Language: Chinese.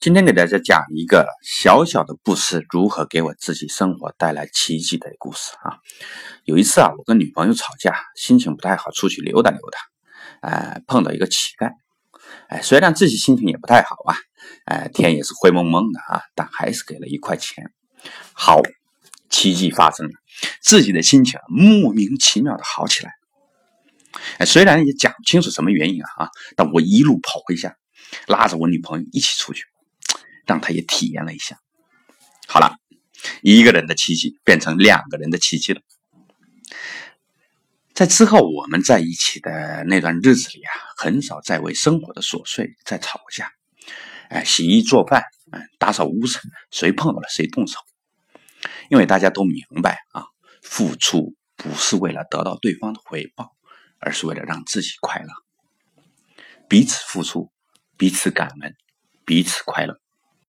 今天给大家讲一个小小的故事，如何给我自己生活带来奇迹的故事啊！有一次啊，我跟女朋友吵架，心情不太好，出去溜达溜达，哎，碰到一个乞丐，哎，虽然自己心情也不太好啊，哎，天也是灰蒙蒙的啊，但还是给了一块钱。好，奇迹发生了，自己的心情莫名其妙的好起来。哎，虽然也讲不清楚什么原因，啊，但我一路跑回家，拉着我女朋友一起出去。让他也体验了一下。好了，一个人的奇迹变成两个人的奇迹了。在之后我们在一起的那段日子里啊，很少再为生活的琐碎在吵架。哎，洗衣做饭，嗯，打扫屋子，谁碰到了谁动手。因为大家都明白啊，付出不是为了得到对方的回报，而是为了让自己快乐。彼此付出，彼此感恩，彼此快乐。